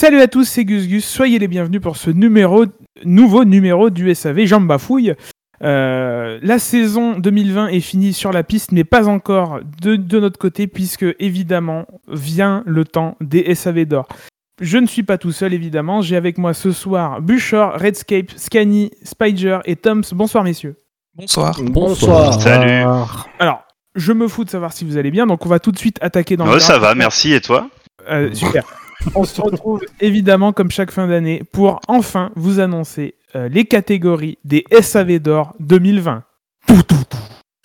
Salut à tous, c'est Gus Gus. Soyez les bienvenus pour ce numéro, nouveau numéro du SAV Jean Bafouille. Euh, la saison 2020 est finie sur la piste, mais pas encore de, de notre côté, puisque évidemment vient le temps des SAV d'or. Je ne suis pas tout seul, évidemment. J'ai avec moi ce soir Buchor, Redscape, Scanny, Spider et Toms. Bonsoir, messieurs. Bonsoir. Bonsoir. Salut. Alors, je me fous de savoir si vous allez bien, donc on va tout de suite attaquer dans le ça va, merci. Et toi? Euh, super. On se retrouve évidemment comme chaque fin d'année pour enfin vous annoncer euh, les catégories des SAV d'or 2020. Pou, pou, pou.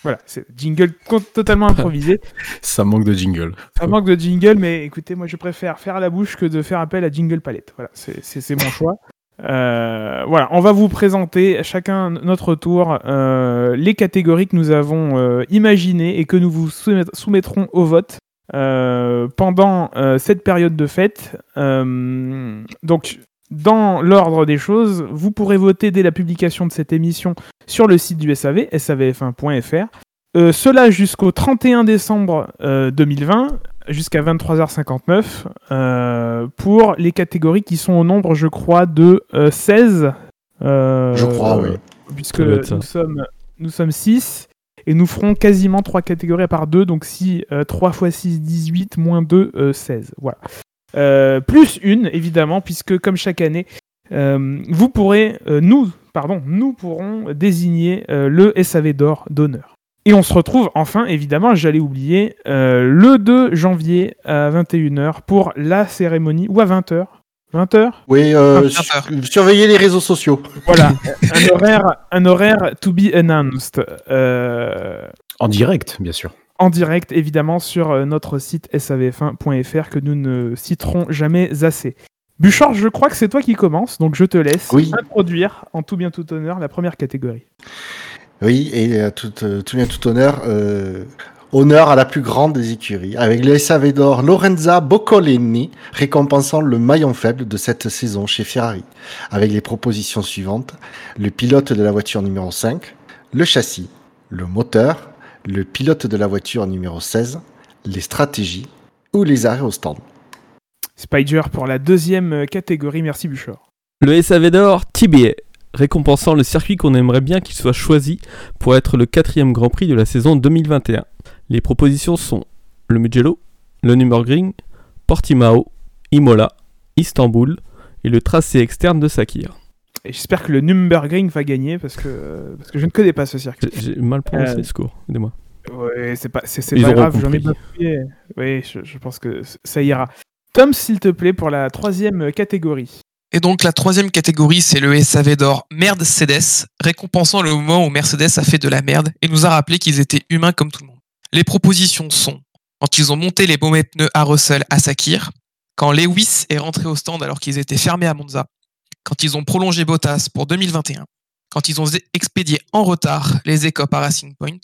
Voilà, c'est jingle totalement improvisé. Ça manque de jingle. Ça manque de jingle, mais écoutez, moi je préfère faire à la bouche que de faire appel à Jingle Palette. Voilà, c'est- mon choix. Euh, voilà, on va vous présenter chacun notre tour euh, les catégories que nous avons euh, imaginées et que nous vous soumet- soumettrons au vote pendant euh, cette période de fête. Euh, donc, dans l'ordre des choses, vous pourrez voter dès la publication de cette émission sur le site du SAV, savf1.fr. Euh, cela jusqu'au 31 décembre euh, 2020, jusqu'à 23h59, euh, pour les catégories qui sont au nombre, je crois, de euh, 16. euh, Je crois, oui. Puisque nous sommes, nous sommes 6. Et nous ferons quasiment 3 catégories à part 2. Donc si euh, 3 x 6, 18, moins 2, euh, 16. Voilà. Euh, plus une, évidemment, puisque comme chaque année, euh, vous pourrez, euh, nous, pardon, nous pourrons désigner euh, le SAV d'or d'honneur. Et on se retrouve enfin, évidemment, j'allais oublier, euh, le 2 janvier à 21h pour la cérémonie, ou à 20h. 20h Oui, euh, Ah, su- surveillez les réseaux sociaux. Voilà, un horaire, un horaire to be announced. euh, En direct, bien sûr. en direct, évidemment, sur euh, notre site savf1.fr que nous ne citerons jamais assez. Bouchard, je crois que c'est toi qui commence, donc je te laisse Oui. introduire en tout bien tout honneur la première catégorie. Oui, et euh, tout, euh, tout bien tout honneur, euh, honneur à la plus grande des écuries, avec le SAV d'or Lorenza Boccolini, récompensant le maillon faible de cette saison chez Ferrari, avec les propositions suivantes le pilote de la voiture numéro 5, le châssis, le moteur, le pilote de la voiture numéro 16, les stratégies ou les arrêts au stand. Spider pour la deuxième catégorie, merci Bouchard. Le SAV d'or TBA, récompensant le circuit qu'on aimerait bien qu'il soit choisi pour être le quatrième Grand Prix de la saison 2021. Les propositions sont le Mugello, le Nürburgring, Portimao, Imola, Istanbul et le tracé externe de Sakir. J'espère que le Nürburgring va gagner parce que, parce que je ne connais pas ce circuit. J'ai mal prononcé Euh, le score, aidez-moi. Ouais, c'est pas, Ils pas grave, j'en ai bafouillé. Oui, je, je pense que c- ça ira. Tom, s'il te plaît, pour la troisième catégorie. Et donc la troisième catégorie, c'est le SAV d'or Mercedes, récompensant le moment où Mercedes a fait de la merde et nous a rappelé qu'ils étaient humains comme tout le monde. Les propositions sont quand ils ont monté les baumettes pneus à Russell à Sakir, quand Lewis est rentré au stand alors qu'ils étaient fermés à Monza, quand ils ont prolongé Bottas pour 2021, quand ils ont expédié en retard les écopes à Racing Point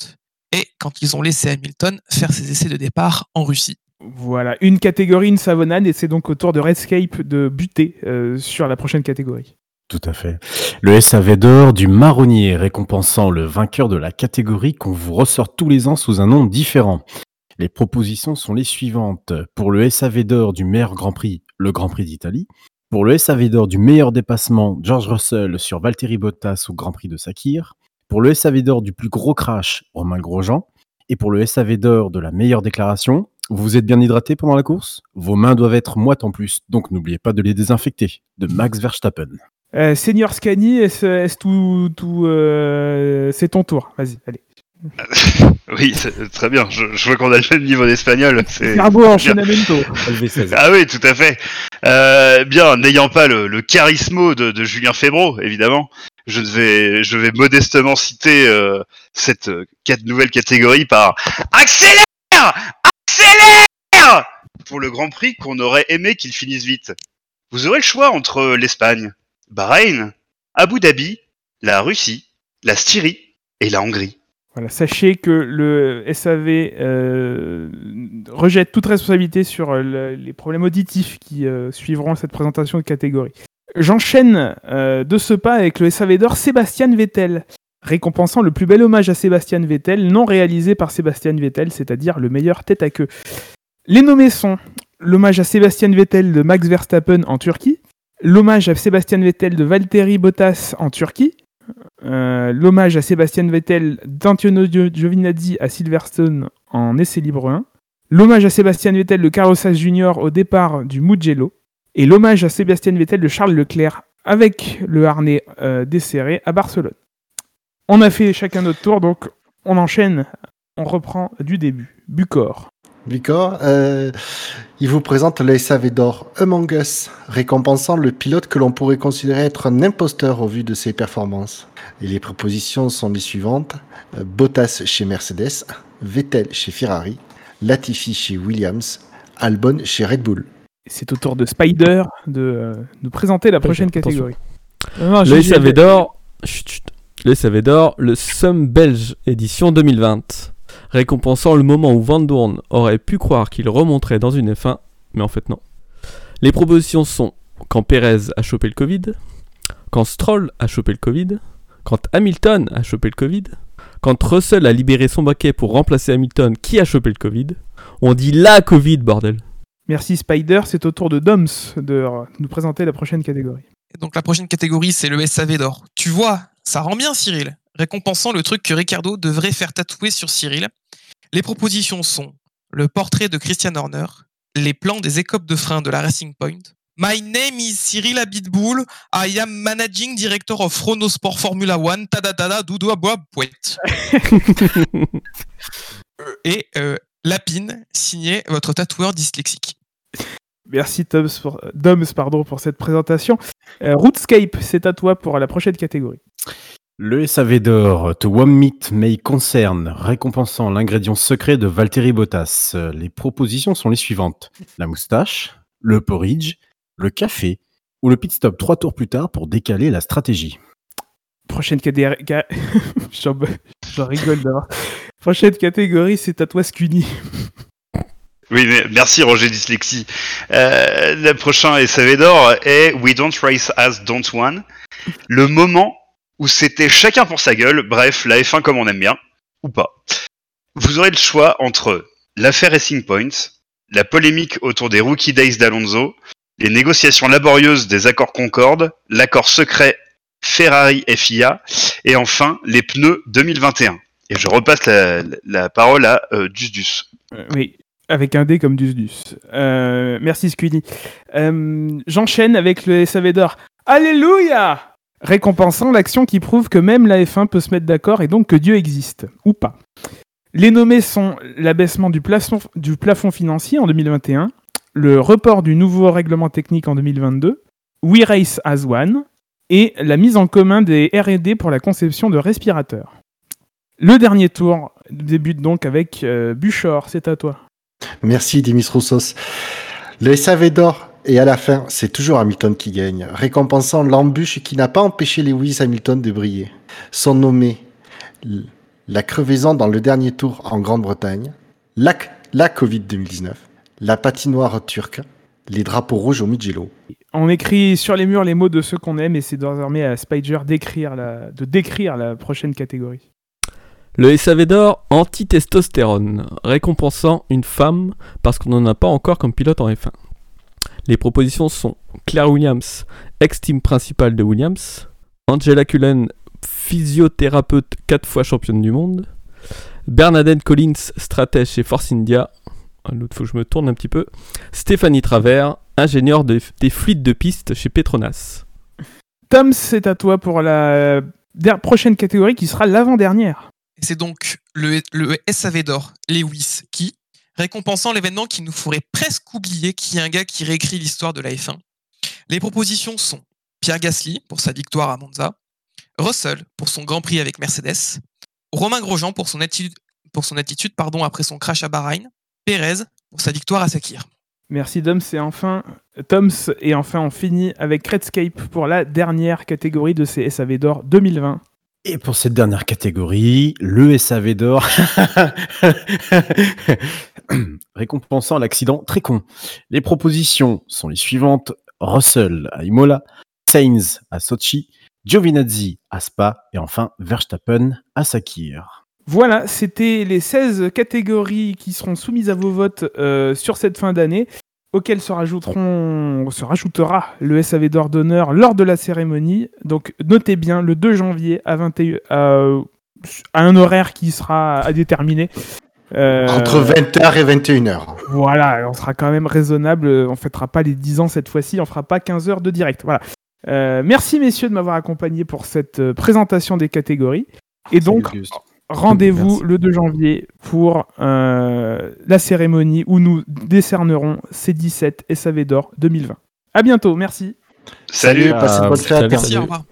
et quand ils ont laissé Hamilton faire ses essais de départ en Russie. Voilà, une catégorie, une savonnade, et c'est donc au tour de Redscape de buter euh, sur la prochaine catégorie. Tout à fait. Le SAV d'or du marronnier, récompensant le vainqueur de la catégorie qu'on vous ressort tous les ans sous un nom différent. Les propositions sont les suivantes. Pour le SAV d'or du meilleur Grand Prix, le Grand Prix d'Italie. Pour le SAV d'or du meilleur dépassement, George Russell sur Valtteri Bottas au Grand Prix de Sakir. Pour le SAV d'or du plus gros crash, Romain Grosjean. Et pour le SAV d'or de la meilleure déclaration, vous êtes bien hydraté pendant la course? Vos mains doivent être moites en plus, donc n'oubliez pas de les désinfecter. De Max Verstappen. Euh, Senior Scani, est-ce, est-ce tout, tout, euh, c'est ton tour? Vas-y, allez. Oui, très bien. Je, je vois qu'on a le même niveau d'espagnol. c'est- Garbo enchaînamento. Ah oui, tout à fait. Euh, bien, n'ayant pas le, le charisme de, de Julien Febro, évidemment, je vais, je vais modestement citer euh, cette euh, quatre nouvelle catégorie par accélère, accélère pour le Grand Prix qu'on aurait aimé qu'il finisse vite. Vous aurez le choix entre l'Espagne, Bahreïn, Abu Dhabi, la Russie, la Styrie et la Hongrie. Voilà, sachez que le SAV euh, rejette toute responsabilité sur euh, le- les problèmes auditifs qui euh, suivront cette présentation de catégorie. J'enchaîne euh, de ce pas avec le SAV d'or Sébastien Vettel, récompensant le plus bel hommage à Sébastien Vettel, non réalisé par Sébastien Vettel, c'est-à-dire le meilleur tête à queue. Les nommés sont l'hommage à Sébastien Vettel de Max Verstappen en Turquie, l'hommage à Sébastien Vettel de Valtteri Bottas en Turquie, euh, l'hommage à Sébastien Vettel d'Antonio Giovinazzi à Silverstone en essai libre 1, l'hommage à Sébastien Vettel de Carlos Sainz Jr. au départ du Mugello, et l'hommage à Sébastien Vettel de Charles Leclerc avec le harnais euh, desserré à Barcelone. On a fait chacun notre tour, donc on enchaîne, on reprend du début. Bucor. Bucor, euh, il vous présente le SAV d'or Among Us, récompensant le pilote que l'on pourrait considérer être un imposteur au vu de ses performances. Et les propositions sont les suivantes euh, Bottas chez Mercedes, Vettel chez Ferrari, Latifi chez Williams, Albon chez Red Bull. C'est au tour de Spider de euh, nous présenter la prochaine Attention. catégorie. Non, non, j'ai- Le SAV d'or, chut, chut. le SAV d'or, le Somme belge édition 2020, récompensant le moment où Van Dorn aurait pu croire qu'il remonterait dans une F1, mais en fait non. Les propositions sont quand Perez a chopé le Covid, quand Stroll a chopé le Covid, quand Hamilton a chopé le Covid, quand Russell a libéré son baquet pour remplacer Hamilton qui a chopé le Covid. On dit la Covid, bordel. Merci Spider, c'est au tour de Doms de nous présenter la prochaine catégorie. Et donc la prochaine catégorie, c'est le SAV d'or. Tu vois, ça rend bien Cyril, récompensant le truc que Ricardo devrait faire tatouer sur Cyril. Les propositions sont le portrait de Christian Horner, les plans des écopes de frein de la Racing Point. My name is Cyril Abitboul. I am managing director of Sport Formula One. Tadadada doudou aboua pouet. Et euh, Lapine, signé votre tatoueur dyslexique. Merci Doms pour, Doms, pardon, pour cette présentation. Euh, Rootscape, c'est à toi pour la prochaine catégorie. Le SAV d'or To One Meat May Concern, récompensant l'ingrédient secret de Valtteri Bottas. Les propositions sont les suivantes. La moustache, le porridge, le café ou le pit stop trois tours plus tard pour décaler la stratégie. Prochaine catégorie. J'en rigole. Prochaine catégorie, c'est à toi Scuny. Oui, mais merci Roger Dyslexie. Euh, le prochain SAV d'or est We Don't Race As Don't One. Le moment où c'était chacun pour sa gueule, bref, la F1 comme on aime bien, ou pas. Vous aurez le choix entre l'affaire Racing Point, la polémique autour des Rookie Days d'Alonso, les négociations laborieuses des accords Concorde, l'accord secret Ferrari-FIA, et enfin les pneus 2021. Et je repasse la, la parole à euh, Dusdus. Euh, oui, avec un D comme Dusdus. Euh, merci Scuny. Euh, J'enchaîne avec le SAV d'or. Alléluia Récompensant l'action qui prouve que même la F1 peut se mettre d'accord et donc que Dieu existe, ou pas. Les nommés sont l'abaissement du plafond, du plafond financier en 2021, le report du nouveau règlement technique en 2022, We Race as One, et la mise en commun des R&D pour la conception de respirateurs. Le dernier tour débute donc avec euh, Buchor, c'est à toi. Merci Demis Roussos. Le SAV d'or et à la fin, c'est toujours Hamilton qui gagne, récompensant l'embûche qui n'a pas empêché Lewis Hamilton de briller. Sont nommés la crevaison dans le dernier tour en Grande-Bretagne, la, Covid 2019, la patinoire turque, les drapeaux rouges au Mugello. On écrit sur les murs les mots de ceux qu'on aime et c'est désormais à Spider de décrire la prochaine catégorie. Le SAV d'or anti-testostérone, récompensant une femme parce qu'on n'en a pas encore comme pilote en F1. Les propositions sont Claire Williams, ex-team principale de Williams, Angela Cullen, physiothérapeute 4 fois championne du monde, Bernadette Collins, stratège chez Force India, l'autre faut que je me tourne un petit peu, Stéphanie Travers, ingénieure de- des fluides de piste chez Petronas. Tom, c'est à toi pour la der- prochaine catégorie qui sera l'avant-dernière. C'est donc le, SAV d'or, Lewis, qui, récompensant l'événement qui nous ferait presque oublier qu'il y a un gars qui réécrit l'histoire de la F1. Les propositions sont Pierre Gasly pour sa victoire à Monza, Russell pour son Grand Prix avec Mercedes, Romain Grosjean pour son attitude, pardon, après son crash à Bahreïn, Pérez pour sa victoire à Sakir. Merci Dom, c'est enfin Toms et enfin on finit avec Redscape pour la dernière catégorie de ces SAV d'or 2020. Et pour cette dernière catégorie, le SAV d'or récompensant l'accident très con. Les propositions sont les suivantes Russell à Imola, Sainz à Sochi, Giovinazzi à Spa et enfin Verstappen à Sakir. Voilà, c'était les 16 catégories qui seront soumises à vos votes euh, sur cette fin d'année. Auquel se, rajouteront, se rajoutera le SAV d'or d'honneur lors de la cérémonie. Donc notez bien, le 2 janvier à, 21, à, à un horaire qui sera à déterminer. Euh, Entre 20h et 21h. Voilà, on sera quand même raisonnable. On fêtera pas les 10 ans cette fois-ci, on fera pas 15 heures de direct. Voilà. Euh, merci messieurs de m'avoir accompagné pour cette euh, présentation des catégories. Et donc, rendez-vous le 2 janvier pour euh, la cérémonie où nous décernerons ces 17 SAV d'or 2020. À bientôt, merci. Salut. passez une bonne Salut. fête. Merci, au revoir.